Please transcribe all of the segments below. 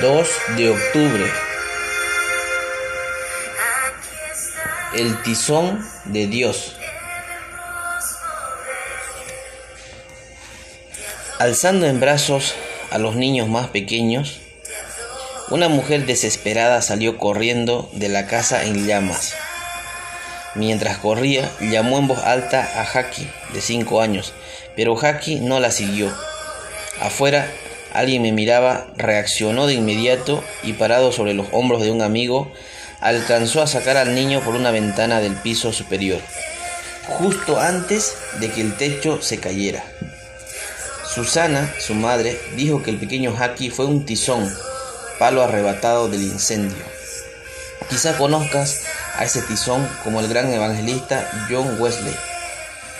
2 de octubre. El tizón de Dios. Alzando en brazos a los niños más pequeños, una mujer desesperada salió corriendo de la casa en llamas. Mientras corría, llamó en voz alta a Haki, de cinco años, pero Haki no la siguió. Afuera, alguien me miraba, reaccionó de inmediato y parado sobre los hombros de un amigo, alcanzó a sacar al niño por una ventana del piso superior, justo antes de que el techo se cayera. Susana, su madre, dijo que el pequeño Haki fue un tizón, palo arrebatado del incendio. Quizá conozcas a ese tizón como el gran evangelista John Wesley.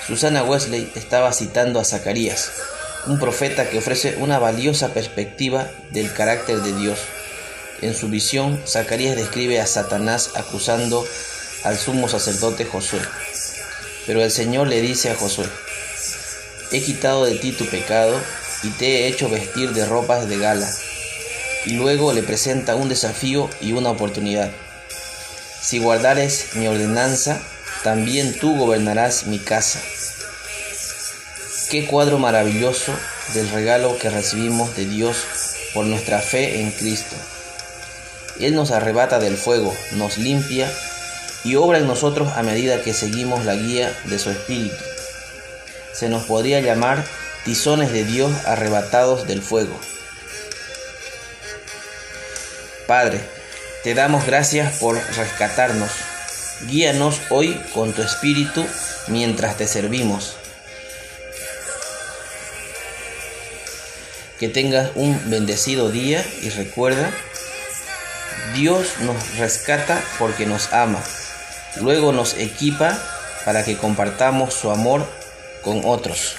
Susana Wesley estaba citando a Zacarías, un profeta que ofrece una valiosa perspectiva del carácter de Dios. En su visión, Zacarías describe a Satanás acusando al sumo sacerdote Josué. Pero el Señor le dice a Josué, he quitado de ti tu pecado y te he hecho vestir de ropas de gala. Y luego le presenta un desafío y una oportunidad. Si guardares mi ordenanza, también tú gobernarás mi casa. Qué cuadro maravilloso del regalo que recibimos de Dios por nuestra fe en Cristo. Él nos arrebata del fuego, nos limpia y obra en nosotros a medida que seguimos la guía de su Espíritu. Se nos podría llamar tizones de Dios arrebatados del fuego. Padre, te damos gracias por rescatarnos. Guíanos hoy con tu espíritu mientras te servimos. Que tengas un bendecido día y recuerda, Dios nos rescata porque nos ama. Luego nos equipa para que compartamos su amor con otros.